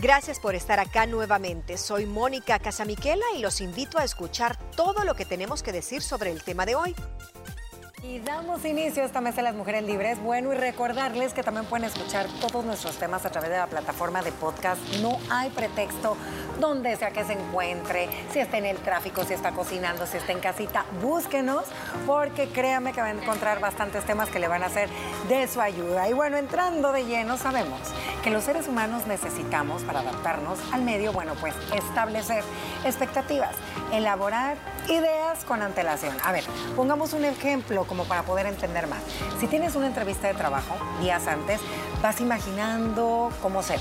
Gracias por estar acá nuevamente. Soy Mónica Casamiquela y los invito a escuchar todo lo que tenemos que decir sobre el tema de hoy. Y damos inicio a esta mesa de las mujeres libres. Bueno, y recordarles que también pueden escuchar todos nuestros temas a través de la plataforma de podcast. No hay pretexto donde sea que se encuentre, si está en el tráfico, si está cocinando, si está en casita, búsquenos, porque créame que van a encontrar bastantes temas que le van a hacer de su ayuda. Y bueno, entrando de lleno, sabemos que los seres humanos necesitamos para adaptarnos al medio, bueno, pues establecer expectativas, elaborar ideas con antelación. A ver, pongamos un ejemplo como para poder entender más. Si tienes una entrevista de trabajo días antes, vas imaginando cómo será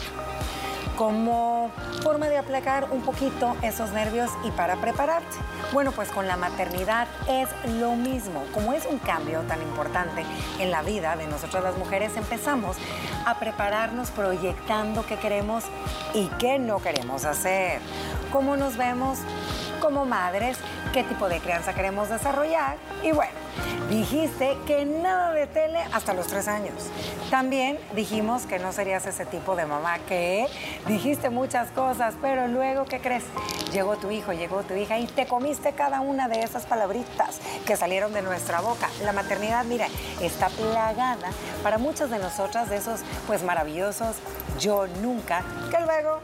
como forma de aplacar un poquito esos nervios y para prepararte. Bueno, pues con la maternidad es lo mismo. Como es un cambio tan importante en la vida de nosotras las mujeres, empezamos a prepararnos proyectando qué queremos y qué no queremos hacer. Cómo nos vemos como madres, qué tipo de crianza queremos desarrollar y bueno, dijiste que nada de tele hasta los tres años. También dijimos que no serías ese tipo de mamá que dijiste muchas cosas, pero luego, ¿qué crees? Llegó tu hijo, llegó tu hija y te comiste cada una de esas palabritas que salieron de nuestra boca. La maternidad, mira, está plagada para muchas de nosotras de esos pues maravillosos yo nunca que luego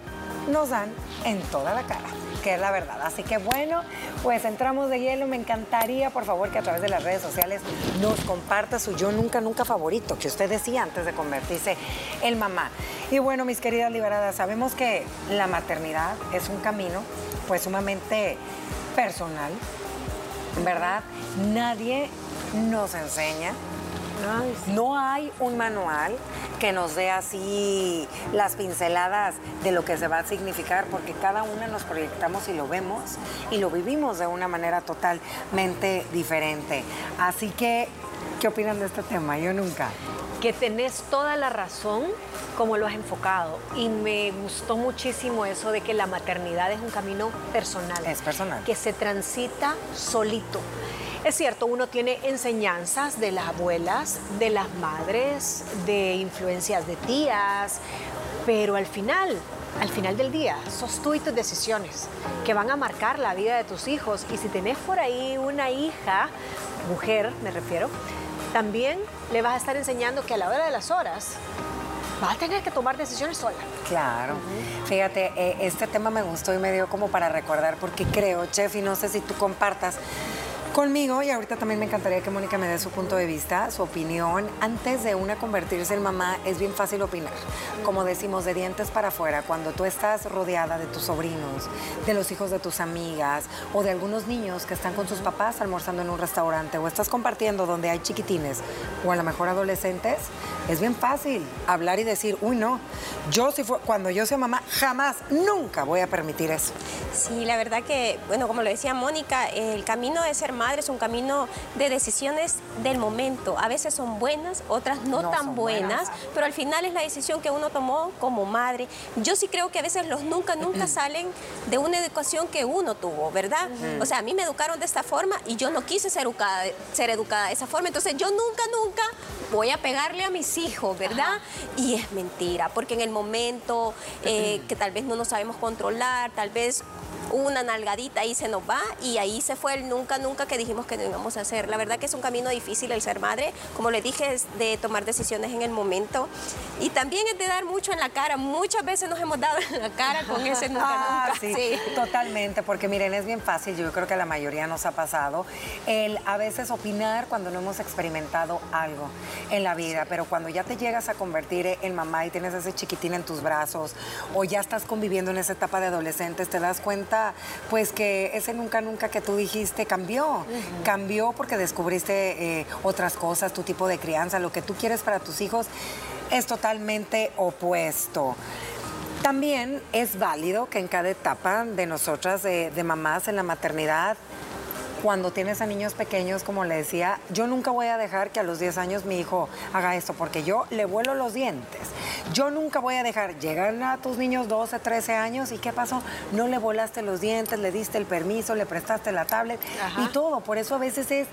nos dan en toda la cara que es la verdad. Así que bueno, pues entramos de hielo. Me encantaría, por favor, que a través de las redes sociales nos comparta su yo nunca, nunca favorito, que usted decía antes de convertirse en mamá. Y bueno, mis queridas liberadas, sabemos que la maternidad es un camino pues sumamente personal, ¿verdad? Nadie nos enseña no hay un manual que nos dé así las pinceladas de lo que se va a significar, porque cada una nos proyectamos y lo vemos y lo vivimos de una manera totalmente diferente. Así que, ¿qué opinan de este tema? Yo nunca. Que tenés toda la razón como lo has enfocado y me gustó muchísimo eso de que la maternidad es un camino personal. Es personal. Que se transita solito. Es cierto, uno tiene enseñanzas de las abuelas, de las madres, de influencias de tías, pero al final, al final del día, sos tú y tus decisiones que van a marcar la vida de tus hijos. Y si tenés por ahí una hija, mujer me refiero, también le vas a estar enseñando que a la hora de las horas va a tener que tomar decisiones sola. Claro. Fíjate, eh, este tema me gustó y me dio como para recordar, porque creo, Chef, y no sé si tú compartas, conmigo y ahorita también me encantaría que Mónica me dé su punto de vista, su opinión. Antes de una convertirse en mamá es bien fácil opinar. Como decimos, de dientes para afuera, cuando tú estás rodeada de tus sobrinos, de los hijos de tus amigas o de algunos niños que están con sus papás almorzando en un restaurante o estás compartiendo donde hay chiquitines o a lo mejor adolescentes, es bien fácil hablar y decir, uy no, yo si fue, cuando yo sea mamá jamás, nunca voy a permitir eso. Sí, la verdad que, bueno, como lo decía Mónica, el camino de ser madre es un camino de decisiones del momento. A veces son buenas, otras no, tan buenas, pero al final es la decisión que uno tomó como madre. Yo sí creo que a veces los nunca, nunca salen de una educación que uno tuvo, ¿verdad? O sea, a mí me educaron de esta forma y yo no quise ser educada, ser educada de esa forma. Entonces yo nunca, nunca voy a pegarle a mis hijos, ¿verdad? Y es mentira, porque en el momento eh, que tal vez no nos sabemos controlar, tal vez una nalgadita y se nos va y ahí se fue el nunca, nunca que dijimos que no íbamos a hacer. La verdad que es un camino difícil el ser madre, como le dije, es de tomar decisiones en el momento y también es de dar mucho en la cara. Muchas veces nos hemos dado en la cara con ese nunca, ah, nunca. Sí, totalmente, porque miren, es bien fácil, yo creo que a la mayoría nos ha pasado, el a veces opinar cuando no hemos experimentado algo en la vida, pero cuando ya te llegas a convertir en mamá y tienes ese chiquitín en tus brazos o ya estás conviviendo en esa etapa de adolescentes, te das cuenta pues que ese nunca, nunca que tú dijiste cambió. Cambió porque descubriste eh, otras cosas, tu tipo de crianza, lo que tú quieres para tus hijos es totalmente opuesto. También es válido que en cada etapa de nosotras, de mamás en la maternidad, cuando tienes a niños pequeños, como le decía, yo nunca voy a dejar que a los 10 años mi hijo haga esto, porque yo le vuelo los dientes. Yo nunca voy a dejar, llegar a tus niños 12, 13 años y ¿qué pasó? No le volaste los dientes, le diste el permiso, le prestaste la tablet y todo. Por eso a veces es,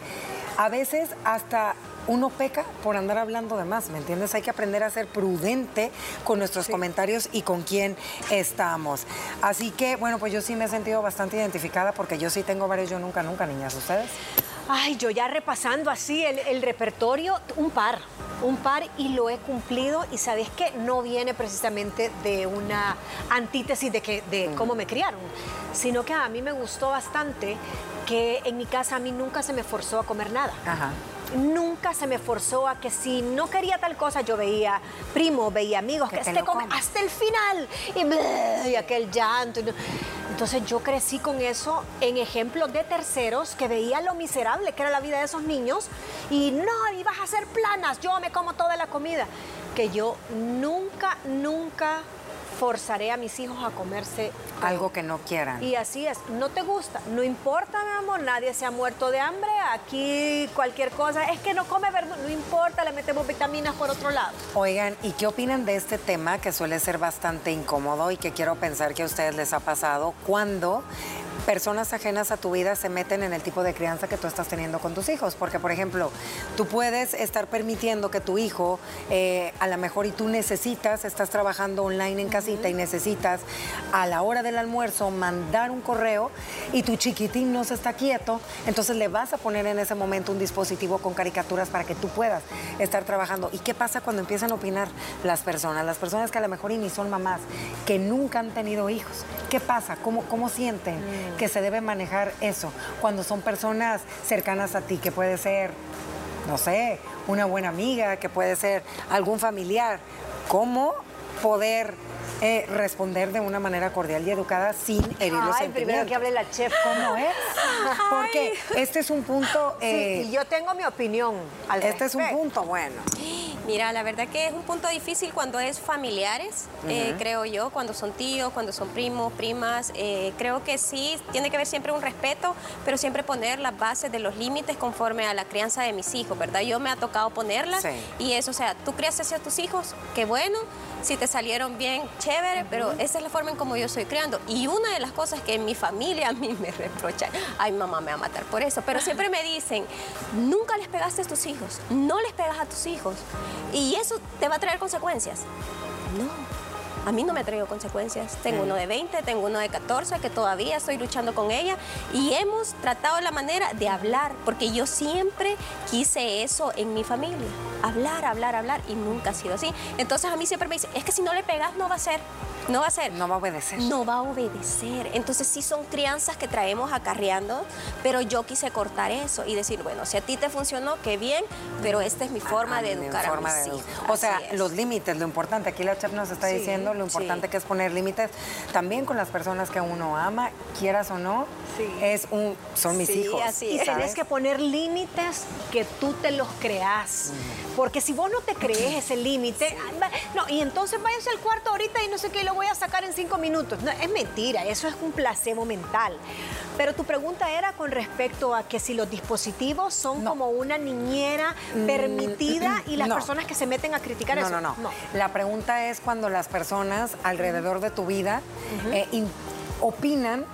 a veces hasta uno peca por andar hablando de más, ¿me entiendes? Hay que aprender a ser prudente con nuestros comentarios y con quién estamos. Así que, bueno, pues yo sí me he sentido bastante identificada porque yo sí tengo varios yo nunca, nunca, niñas. ¿Ustedes? Ay, yo ya repasando así el, el repertorio, un par, un par y lo he cumplido y sabes que no viene precisamente de una antítesis de, que, de cómo me criaron, sino que a mí me gustó bastante que en mi casa a mí nunca se me forzó a comer nada. Ajá. Nunca se me forzó a que si no quería tal cosa, yo veía primo, veía amigos, Que que, este come hasta el final y, bleh, y aquel llanto. y no- Entonces yo crecí con eso en ejemplos de terceros que veía lo miserable que era la vida de esos niños y no, ibas a hacer planas, yo me como toda la comida. Que yo nunca, nunca forzaré a mis hijos a comerse Algo que no quieran. y así es, no te gusta, no importa, mi amor, nadie se ha muerto de hambre, aquí cualquier cosa, es que no come verdura, no importa, le metemos vitaminas por otro lado. Oigan, ¿y qué opinan de este tema que suele ser bastante incómodo y que quiero pensar que a ustedes les ha pasado cuando personas ajenas a tu vida se meten en el tipo de crianza que tú estás teniendo con tus hijos? Porque, por ejemplo, tú puedes estar permitiendo que tu hijo, eh, a lo mejor y tú necesitas, estás trabajando online en casita y necesitas a la hora del almuerzo mandar un correo y tu chiquitín no se está quieto, entonces le vas a poner en ese momento un dispositivo con caricaturas para que tú puedas estar trabajando. ¿Y qué pasa cuando empiezan a opinar las personas? Las personas que a lo mejor y ni son mamás, que nunca han tenido hijos. ¿Qué pasa? ¿Cómo, cómo sienten que se debe manejar eso cuando son personas cercanas a ti, que puede ser no sé, una buena amiga, que puede ser algún familiar. ¿Cómo poder eh, responder de una manera cordial y educada sin herir los Ay, primero que hable la chef. ¿Cómo es? Porque este es un punto... Sí, eh, y yo tengo mi opinión al este es un respecto. punto bueno. Mira, la verdad que es un punto difícil cuando es familiares, eh, creo yo, cuando son tíos, cuando son primos, primas. eh, creo que sí, tiene que haber siempre un respeto, pero siempre poner las bases de los límites conforme a la crianza de mis hijos, ¿verdad? Yo me ha tocado ponerlas Sí. y eso, o sea, tú criaste hacia tus hijos, qué bueno, si te salieron bien, chévere, pero esa es la forma en como yo estoy criando. Y una de las cosas que en mi familia a mí me reprocha, ay mamá me va a matar por eso, pero siempre me dicen, nunca les pegaste a tus hijos, no les pegas a tus hijos. Y eso te va a traer consecuencias. No, a mí no me ha traído consecuencias. Tengo uno de 20, tengo uno de 14 que todavía estoy luchando con ella y hemos tratado la manera de hablar, porque yo siempre quise eso en mi familia. Hablar, hablar, hablar y nunca ha sido así. Entonces a mí siempre me dicen, es que si no le pegas no va a ser, no va a ser. No va a obedecer. No va a obedecer. Entonces sí son crianzas que traemos acarreando, pero yo quise cortar eso y decir, bueno, si a ti te funcionó, qué bien, pero esta es mi forma de Mi educar forma a de mis hijos. O sea, es. los límites, lo importante, aquí la chef nos está Sí, diciendo lo importante sí. que es poner límites también con las personas que uno ama, quieras o no, Sí. es un, son mis Sí, hijos. así Y es. tienes que poner límites que tú te los creas. Porque si vos no te crees ese límite, ah, no, y entonces váyase al cuarto ahorita y no sé qué, lo voy a sacar en cinco minutos. No, es mentira, eso es un placebo mental. Pero tu pregunta era con respecto a que si los dispositivos son No. como una niñera permitida y las no. personas que se meten a criticar No, eso. no, no, La pregunta es cuando las personas alrededor de tu vida eh, in- opinan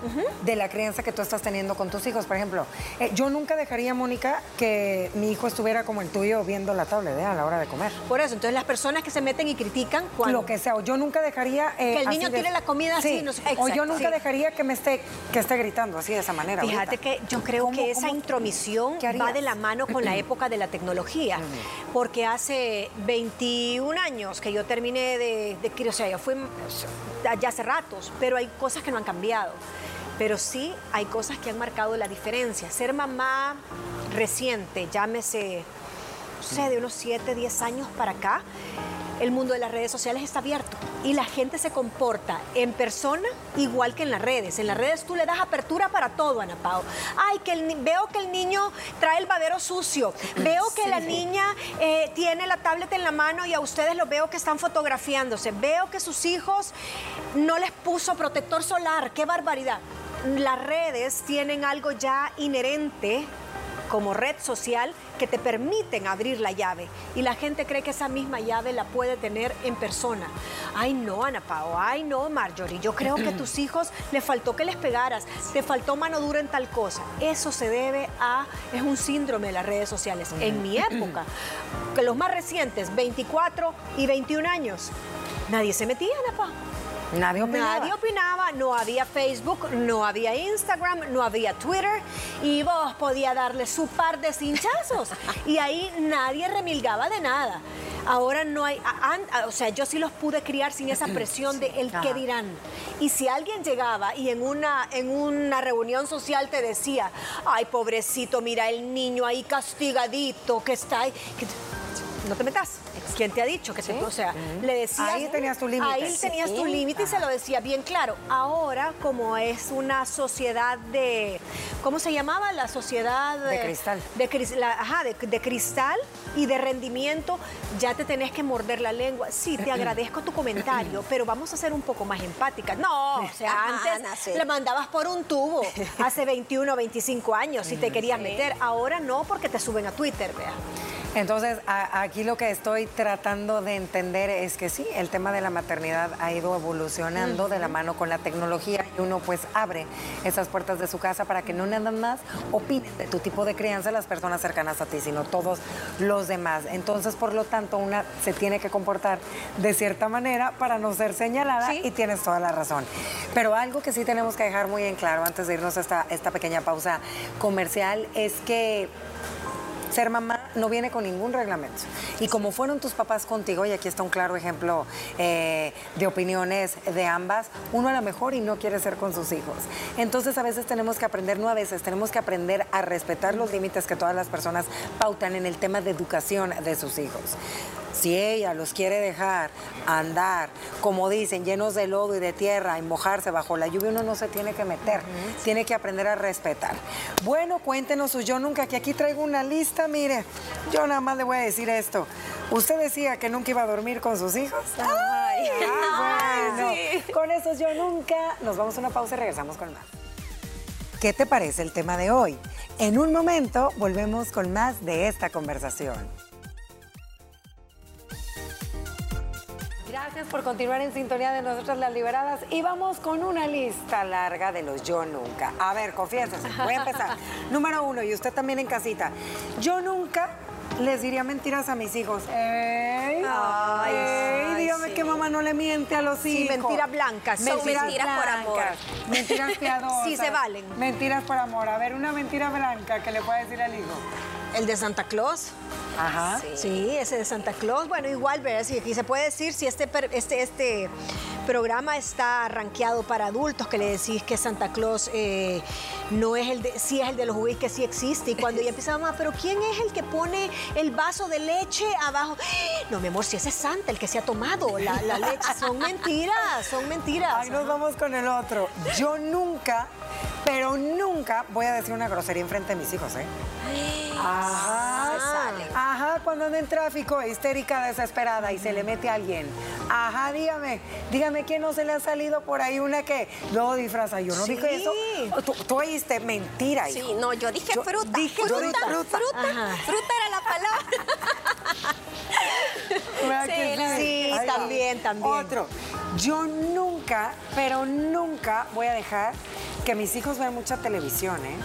de la crianza que tú estás teniendo con tus hijos. Por ejemplo, eh, yo nunca dejaría, Mónica, que mi hijo estuviera como el tuyo viendo la tablet eh, a la hora de comer. Por eso, entonces las personas que se meten y critican cuando... Lo que sea, o yo nunca dejaría... eh, Que el niño de- tire la comida así, Sí, no sé- O yo nunca sí. dejaría que me esté, que esté gritando así de esa manera. Fíjate ahorita. que yo creo ¿Cómo- que esa intromisión va de la mano con la época de la tecnología, porque hace 21 años que yo terminé de, de o sea, yo fui ya hace ratos, pero hay cosas que no han cambiado. Pero sí hay cosas que han marcado la diferencia. Ser mamá reciente, llámese, no sé, de unos 7, 10 años para acá, el mundo de las redes sociales está abierto y la gente se comporta en persona igual que en las redes. En las redes tú le das apertura para todo, Ana Pao. Ay, que el veo que el niño trae el babero sucio. Veo que la niña eh, tiene la tablet en la mano y a ustedes los veo que están fotografiándose. Veo que sus hijos no les puso protector solar. ¡Qué barbaridad! Las redes tienen algo ya inherente como red social que te permiten abrir la llave. Y la gente cree que esa misma llave la puede tener en persona. Ay, no, Ana Pao, ay, no, Marjorie. Yo creo que a tus hijos le faltó que les pegaras, te faltó mano dura en tal cosa. Eso se debe a, es un síndrome de las redes sociales. En mi época, que los más recientes, 24 y 21 años, nadie se metía, Ana Pao. Nadie opinaba. Nadie opinaba, no había Facebook, no había Instagram, no había Twitter y vos podías darle su par de cinchazos y ahí nadie remilgaba de nada. Ahora no hay, a- an- a- o sea, yo sí los pude criar sin esa presión de el qué dirán. Y si alguien llegaba y en una, en una reunión social te decía, ay, pobrecito, mira el niño ahí castigadito que está ahí. que no te metas. ¿Quién te ha dicho que te, o sea, le decías Ahí tenías tu límite. Ahí tenías tu Sí. límite y se lo decía bien claro. Ahora, como es una sociedad de, ¿cómo se llamaba? La sociedad De cristal. De, la- ajá, de, de cristal y de rendimiento, ya te tenés que morder la lengua. Sí, te agradezco tu comentario, pero vamos a ser un poco más empáticas. No, o sea, Ajá, antes Ana, sí. le mandabas por un tubo hace 21 o 25 años si te querías meter. Ahora no, porque te suben a Twitter, vea. Entonces, a- aquí lo que estoy tratando de entender es que sí, el tema de la maternidad ha ido evolucionando de la mano con la tecnología y uno pues abre esas puertas de su casa para que no nada más opinen de tu tipo de crianza las personas cercanas a ti, sino todos los demás. Entonces, por lo tanto, una se tiene que comportar de cierta manera para no ser señalada Sí. y tienes toda la razón. Pero algo que sí tenemos que dejar muy en claro antes de irnos a esta, esta pequeña pausa comercial es que ser mamá no viene con ningún reglamento. Y como fueron tus papás contigo, y aquí está un claro ejemplo eh, de opiniones de ambas, uno a lo mejor y no quiere ser con sus hijos. Entonces a veces tenemos que aprender, no a veces, tenemos que aprender a respetar los límites que todas las personas pautan en el tema de educación de sus hijos. Si ella los quiere dejar andar, como dicen, llenos de lodo y de tierra y mojarse bajo la lluvia, uno no se tiene que meter. Tiene que aprender a respetar. Bueno, cuéntenos su yo nunca, que aquí traigo una lista, mire. Yo nada más le voy a decir esto. ¿Usted decía que nunca iba a dormir con sus hijos? Ay. Ah, bueno. Con esos yo nunca. Nos vamos a una pausa y regresamos con más. ¿Qué te parece el tema de hoy? En un momento volvemos con más de esta conversación. Gracias por continuar en sintonía de nosotras las liberadas y vamos con una lista larga de los yo nunca. A ver, confiésese, voy a empezar. Número uno, y usted también en casita. Yo nunca les diría mentiras a mis hijos. ¡Ey! Ay, ¡Ey! Dígame que mamá no le miente a los Sí, hijos. mentiras blancas. Son mentiras por amor. Mentiras piadosas. Sí se valen. Mentiras por amor. A ver, una mentira blanca que le pueda decir al hijo. El de Santa Claus. Ajá. Sí, ese de Santa Claus. Bueno, igual, ¿verdad? Sí, aquí se puede decir si este, este, este programa está rankeado para adultos, que le decís que Santa Claus eh, no es el de, sí es el de los juguetes que sí existe. Y cuando ya empieza mamá, pero ¿quién es el que pone el vaso de leche abajo? No, mi amor, si ese es Santa, el que se ha tomado la, la leche. Son mentiras, son mentiras. Ahí nos vamos con el otro. Yo nunca, pero nunca voy a decir una grosería enfrente de mis hijos, ¿eh? Ajá. Se. Ajá, cuando anda en tráfico, histérica, desesperada y se le mete a alguien. Ajá, dígame, dígame quién no se le ha salido por ahí una que luego disfraza. Yo no Sí. dije eso. Tú, tú oíste mentira, hijo. Sí, no, yo dije Yo fruta. dije fruta, fruta. fruta. Era la palabra. ¿Verdad Sí, la- también, también. Otro. Yo nunca, pero nunca voy a dejar que mis hijos vean mucha televisión, ¿eh?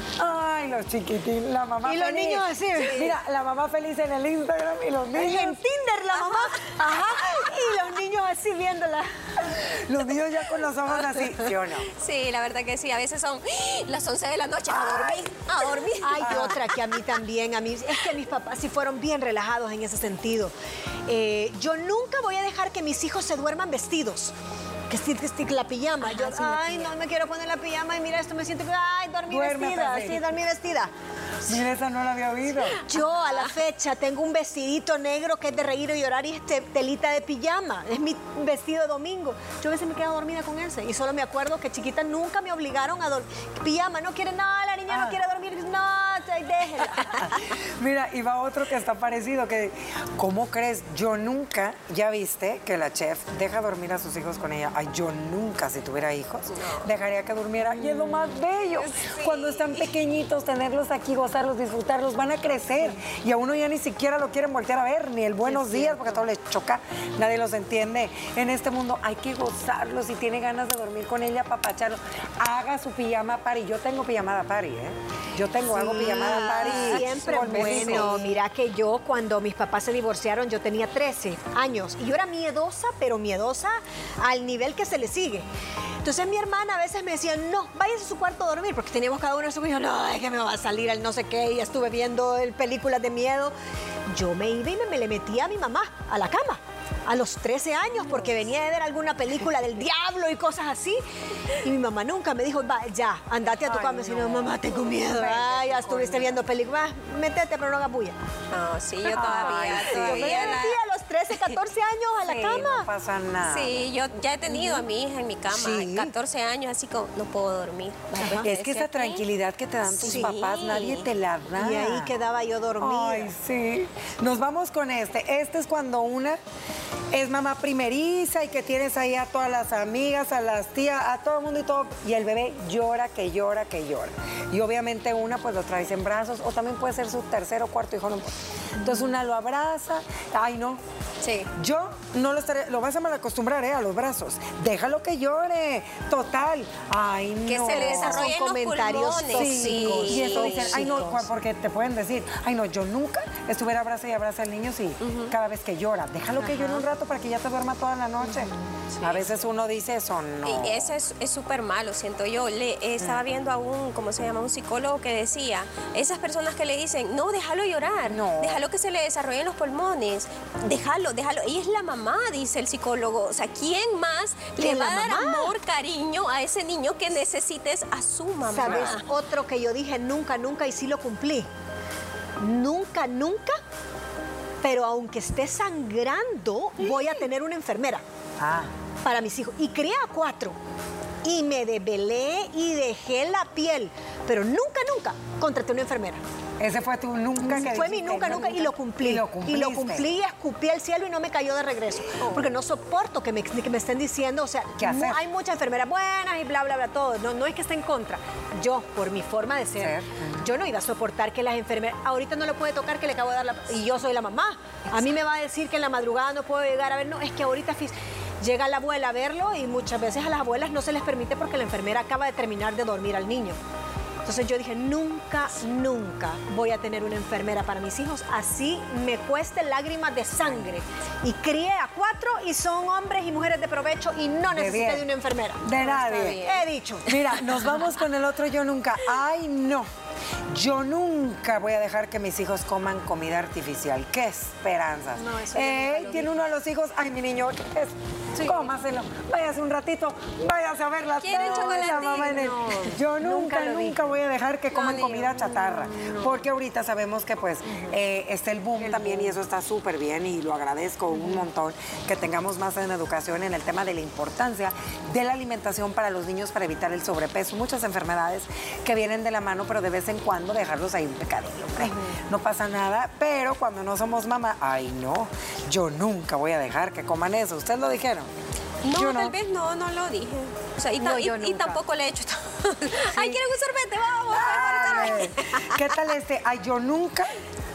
Ay, los chiquitines, la mamá Y los feliz. niños así. Mira, la mamá feliz en el Instagram y los niños. En Tinder la mamá. Ajá. Y los niños así viéndola. Los niños ya con los ojos así, ¿sí o no? Sí, la verdad que sí. A veces son las 11 de la noche a dormir, a dormir. Hay otra que a mí también, a mí, es que mis papás sí fueron bien relajados en ese sentido. Eh, yo nunca voy a dejar que mis hijos se duerman vestidos. Que sí, que la pijama. Yo, ay, no me quiero poner la pijama y mira esto, me siento, ay, dormí Duerme, vestida, sí, dormí vestida. Mira, esa no la había oído. Yo a la fecha tengo un vestidito negro que es de reír y llorar y es te- telita de pijama. Es mi vestido de domingo. Yo a veces me quedo dormida con ese y solo me acuerdo que chiquita nunca me obligaron a dormir. Pijama, no quiere nada, la niña Ah. no quiere dormir. No, y déjela. Mira, y va otro que está parecido, que, ¿cómo crees? Yo nunca, ya viste que la chef deja dormir a sus hijos con ella. Ay, yo nunca, si tuviera hijos, dejaría que durmiera. Y es lo más bello. Cuando están pequeñitos, tenerlos aquí, gozarlos, disfrutarlos, van a crecer. Y a uno ya ni siquiera lo quieren voltear a ver, ni el buenos días, porque a todos les choca, nadie los entiende. En este mundo hay que gozarlos. Si tiene ganas de dormir con ella, papacharlos, haga su pijama party. Yo tengo pijamada party, ¿eh? Yo tengo, hago pijamada party. Siempre con mis bueno. hijos. Mira que yo cuando mis papás se divorciaron yo tenía 13 años y yo era miedosa, pero miedosa al nivel que se le sigue. Entonces mi hermana a veces me decía, no, váyase a su cuarto a dormir, porque teníamos cada uno en su cuarto. No, es que me va a salir el no sé qué, y estuve viendo el- películas de miedo. Yo me iba y me, me le metía a mi mamá a la cama. A los 13 años, porque venía de ver alguna película del diablo y cosas así. Y mi mamá nunca me dijo, va, ya, andate a tu cama. Si no, mamá, tengo miedo. Ay, ya con estuviste viendo películas. Va, Métete, pero no hagas bulla. No, sí, yo todavía, Ay, sí. Yo me todavía a los 13, 14 años a la Sí, cama. No pasa nada. Sí, yo ya he tenido a mi hija en mi cama, Sí. 14 años, así como no puedo dormir. Ajá. Es que esa Aquí. tranquilidad que te dan tus Sí. papás, nadie te la da. Y ahí quedaba yo dormida. Ay, sí. Nos vamos con este. Este es cuando una es mamá primeriza y que tienes ahí a todas las amigas, a las tías, a todo el mundo y todo. Y el bebé llora, que llora, que llora. Y obviamente una pues lo traes en brazos o también puede ser su tercer o cuarto hijo. no importa. Entonces una lo abraza. Ay, no. Sí. Yo no lo estaré, lo vas a mal acostumbrar, ¿eh? A los brazos. Déjalo que llore. Total. Ay, no. Que se le desarrollen Son los comentarios pulmones. tóxicos. Y eso dicen, ay no, porque te pueden decir, ay no, yo nunca estuviera abraza y abraza al niño si cada vez que llora. Déjalo que llore un rato para que ya te duerma toda la noche. A veces uno dice eso, no. Y ese es es súper malo, siento yo. Le, eh, estaba viendo a un, ¿cómo se llama? Un psicólogo que decía, esas personas que le dicen, no, déjalo llorar, No. déjalo que se le desarrollen los pulmones, déjalo, déjalo. Y es la mamá, dice el psicólogo. O sea, ¿quién más le ¿Que va a dar mamá? amor, cariño a ese niño que necesites a su mamá? ¿Sabes? Otro que yo dije nunca, nunca y sí lo cumplí. Nunca, nunca, pero aunque esté sangrando, voy a tener una enfermera Ah, para mis hijos. Y crié a cuatro. Y me desvelé y dejé la piel. Pero nunca, nunca contraté una enfermera. ese fue tu nunca que Fue mi nunca, nunca y lo cumplí. Y lo Y cumpliste. lo cumplí y escupí al cielo y no me cayó de regreso. Porque no soporto que me, que me estén diciendo, o sea, hay muchas enfermeras buenas y bla, bla, bla, todo. No, no es que esté en contra. Yo, por mi forma de ser, yo no iba a soportar que las enfermeras, ahorita no le puede tocar que le acabo de dar la... Y yo soy la mamá. A mí me va a decir que en la madrugada no puedo llegar a ver, no, es que ahorita... Llega la abuela a verlo y muchas veces a las abuelas no se les permite porque la enfermera acaba de terminar de dormir al niño. Entonces yo dije, nunca, nunca voy a tener una enfermera para mis hijos, así me cueste lágrimas de sangre. Y crié a cuatro y son hombres y mujeres de provecho y no necesité de una enfermera. De nadie. He dicho. Mira, nos vamos con el otro yo nunca. Ay, no. Yo nunca voy a dejar que mis hijos coman comida artificial. ¡Qué esperanzas! No, eso nunca lo tiene uno a los hijos. Ay, mi niño, es, cómaselo. Váyase un ratito, váyase a ver la No, Yo nunca, nunca voy a dejar que coman comida chatarra. Porque ahorita sabemos que pues eh, está el boom también y eso está súper bien y lo agradezco un montón que tengamos más en educación en el tema de la importancia de la alimentación para los niños para evitar el sobrepeso. Muchas enfermedades que vienen de la mano, pero de vez en cuando dejarlos ahí un pecadillo, hombre. No pasa nada, pero cuando no somos mamá, ay no, yo nunca voy a dejar que coman eso. ¿Ustedes lo dijeron? No, Yo tal vez no, no lo dije. O sea, y, No, y- tampoco le he hecho. Ay, ¿quieren un sorbete? Vamos. Ay, ¿Qué tal este? Ay, yo nunca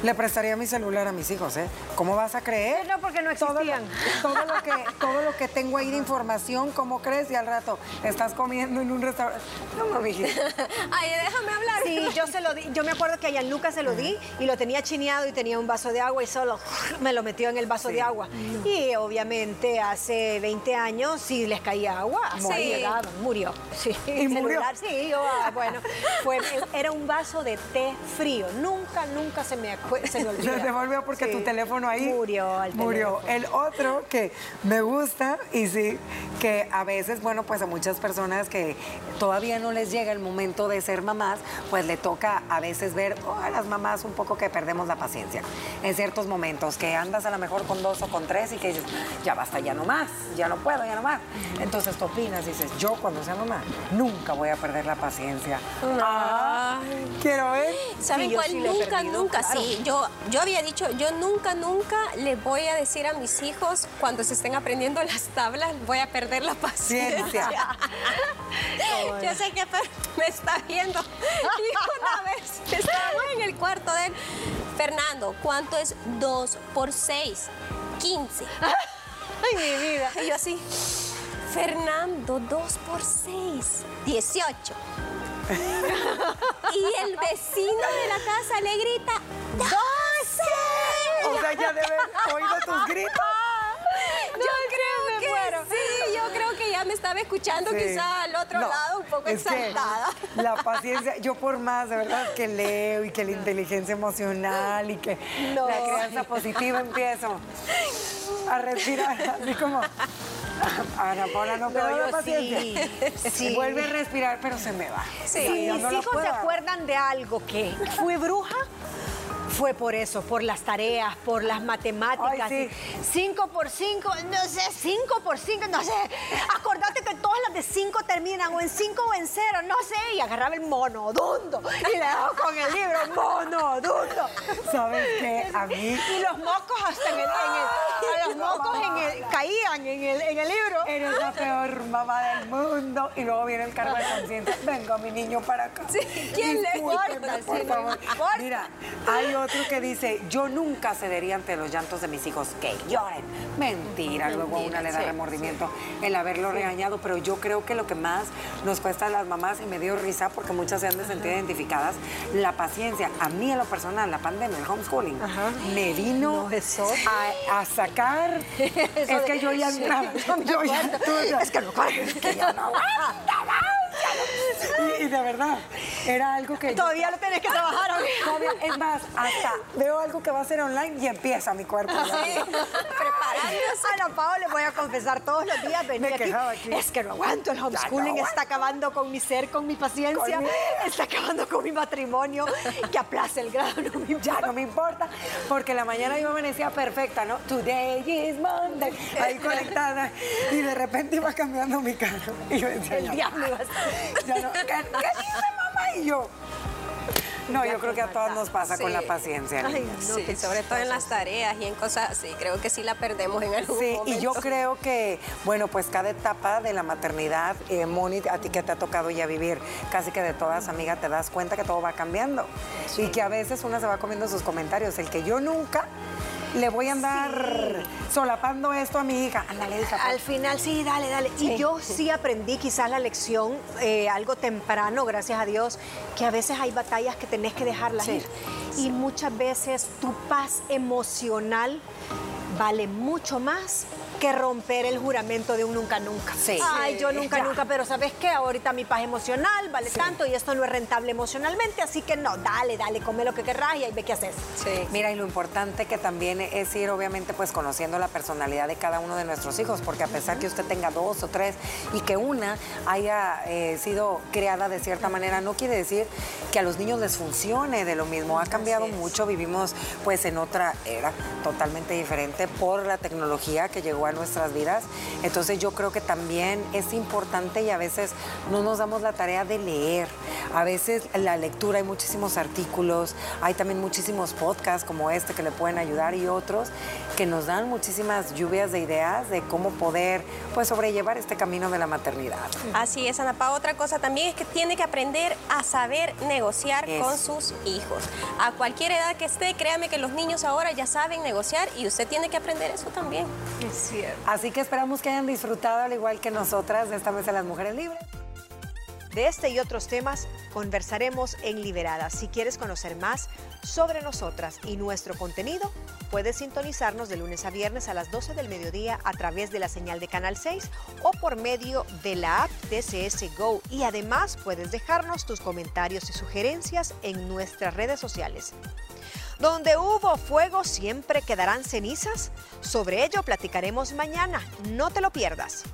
le prestaría mi celular a mis hijos, ¿eh? ¿Cómo vas a creer? No, porque no Todo lo- existían. Todo lo, que, todo lo que tengo ahí de información, ¿cómo crees? Y al rato estás comiendo en un restaurante. No, no. Ay, déjame hablar. Sí, yo se lo di, yo me acuerdo que a Gianluca se lo di y lo tenía chineado y tenía un vaso de agua y solo me lo metió en el vaso de agua. Y obviamente hace 20 años sí les caía agua, Sí. sí. murió. Sí, ¿Y murió? sí, yo, ah, bueno, fue, era un vaso de té frío. Nunca, nunca se me se me olvida. Se te volvió porque Sí. tu teléfono ahí Murió el murió. teléfono. El otro que me gusta y sí, que a veces, bueno, pues a muchas personas que todavía no les llega el momento de ser mamás, pues le toca a veces ver oh, a las mamás un poco que perdemos la paciencia en ciertos momentos, que andas a lo mejor con dos o con tres y que dices, ya basta, ya no más, ya no puedo, ya no más. Entonces tú opinas, dices, yo cuando sea mamá nunca voy a perder la paciencia. Ah, quiero ver. ¿Saben Sí, yo cuál? sí nunca, perdido, nunca, claro. sí. Yo, yo había dicho, yo nunca, nunca le voy a decir a mis hijos cuando se estén aprendiendo las tablas, voy a perder la paciencia. Ciencia. yo sé que me está viendo. Y una vez estábamos en el cuarto de él. Fernando, ¿cuánto es 2 por 6? 15. Ay, mi vida. Y yo así, Fernando, 2 por 6, 18. Y el vecino de la casa le grita, 12. O sea, ya debe haber oído tus gritos. Yo creo que muero. sí, yo creo que ya me estaba escuchando Sí. quizá al otro No, lado un poco exaltada. la paciencia, yo por más, de verdad, que leo y que la inteligencia emocional y que No. la crianza positiva empiezo a respirar, así como. Ana Paula no No, pero yo paciencia. sí, sí. Vuelve a respirar, pero se me va. Sí. Yo mis no hijos se puedo. acuerdan de algo que fue bruja, fue por eso, por las tareas, por las matemáticas. Ay, 5 por 5, no sé, 5 por 5, no sé. Acordate que todas las de 5 terminan o en 5 o en 0, no sé. Y agarraba el mono, dundo. Y le daba con el libro, mono, dundo. ¿Sabes qué? A mí. Y los mocos hasta en el, en el- a los mocos en el- caían en el, en el libro. Eres la peor mamá del mundo. Y luego viene el cargo de conciencia. Venga, mi niño, para acá. ¿quién le importa? por Sí, favor. Mira, hay otro que dice, yo nunca cedería ante los llantos de mis hijos. Que lloren. Mentira. Luego a una le da sí, remordimiento el haberlo regañado. Pero yo creo que lo que más nos cuesta a las mamás, y me dio risa porque muchas se han de sentir identificadas, la paciencia. A mí, en lo personal, la pandemia, el homeschooling, me vino No, eso. a, a sacar. es de- que yo ya Sí, entraba. yo ya, Es que no es que ya no Y, y de verdad, era algo que. yo- Todavía lo tenés que trabajar. Todavía, es más, hasta veo algo que va a ser online y empieza mi cuerpo. Preparándose. Ana Pao, le voy a confesar todos los días venir Me aquí. aquí. Es que no aguanto, el homeschooling está acabando con mi ser, con mi paciencia, Con mi- está acabando con mi matrimonio, que aplace el grado, no me Ya no me importa, porque la mañana yo amanecía perfecta, ¿no? Today is Monday, ahí conectada, y de repente iba cambiando mi cara. Y yo decía, El diablo iba a estar. ya no, ¿qué, qué dice mamá? Y yo, no, yo creo que a todas nos pasa con Sí. la paciencia. Ay, no, Sí, sobre todo en las tareas y en cosas así. Creo que sí la perdemos en algún Sí, momento. y yo creo que, bueno, pues cada etapa de la maternidad, eh, Moni, a ti que te ha tocado ya vivir casi que de todas, amiga, te das cuenta que todo va cambiando. Y que a veces una se va comiendo sus comentarios. El que yo nunca le voy a andar solapando esto a mi hija. Ándale, hija. Al final, sí, dale, dale. Y yo sí aprendí quizás la lección eh, algo temprano, gracias a Dios, que a veces hay batallas que tenés que dejarlas Sí. ir. Y muchas veces tu paz emocional vale mucho más que romper el juramento de un nunca nunca. Sí. Ay, yo nunca Ya. nunca, pero ¿sabes qué? Ahorita mi paz emocional vale Sí. tanto y esto no es rentable emocionalmente, así que no, dale, dale, come lo que querrás y ahí ve qué haces. Sí. Mira, y lo importante que también es ir, obviamente, pues conociendo la personalidad de cada uno de nuestros hijos, porque a pesar que usted tenga dos o tres y que una haya eh, sido creada de cierta manera, no quiere decir que a los niños les funcione de lo mismo. Ha cambiado mucho, vivimos pues en otra era totalmente diferente por la tecnología que llegó a nuestras vidas. Entonces yo creo que también es importante y a veces no nos damos la tarea de leer. A veces la lectura, hay muchísimos artículos, hay también muchísimos podcasts como este que le pueden ayudar y otros que nos dan muchísimas lluvias de ideas de cómo poder pues sobrellevar este camino de la maternidad. Así es, Ana Pao. Otra cosa también es que tiene que aprender a saber negociar Eso. con sus hijos. A cualquier edad que esté, créame que los niños ahora ya saben negociar y usted tiene que aprender eso también. Así que esperamos que hayan disfrutado al igual que nosotras de esta mesa de las mujeres libres. De este y otros temas conversaremos en Liberadas. Si quieres conocer más sobre nosotras y nuestro contenido, puedes sintonizarnos de lunes a viernes a las 12 del mediodía a través de la señal de Canal 6 o por medio de la app TCS Go. Y además puedes dejarnos tus comentarios y sugerencias en nuestras redes sociales. Donde hubo fuego siempre quedarán cenizas. Sobre ello platicaremos mañana. No te lo pierdas.